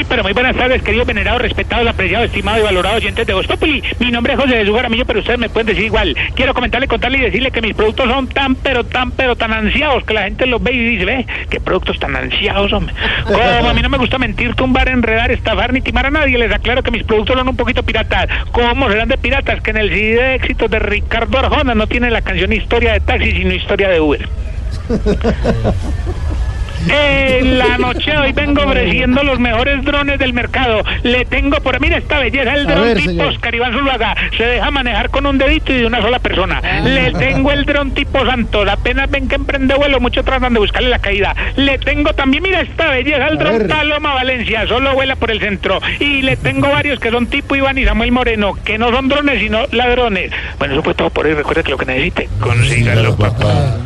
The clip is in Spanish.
Muy, pero muy buenas tardes, queridos venerados, respetados, apreciados, estimados y valorados oyentes de Voz Populi. Mi nombre es José de Garamillo, pero ustedes me pueden decir igual. Quiero comentarle, contarle y decirle que mis productos son tan, pero tan, pero tan ansiados que la gente los ve y dice, ve, qué productos tan ansiados, hombre. Como a mí no me gusta mentir, tumbar, enredar, estafar ni timar a nadie, les aclaro que mis productos son un poquito piratas. ¿Cómo serán de piratas? Que en el CD de éxitos de Ricardo Arjona no tiene la canción Historia de Taxi, sino Historia de Uber. En la noche de hoy vengo ofreciendo los mejores drones del mercado. Le tengo por mira esta belleza el dron ver, tipo señor. Oscar Iván Zuluaga. Se deja manejar con un dedito y de una sola persona. Le tengo el dron tipo Santos. Apenas ven que emprende vuelo, muchos tratan de buscarle la caída. Le tengo también, mira esta belleza, el dron. Paloma Valencia. Solo vuela por el centro. Y le tengo varios que son tipo Iván y Samuel Moreno, que no son drones sino ladrones. Bueno, eso fue todo por hoy. Recuerde que lo que necesite, consígalo, papá.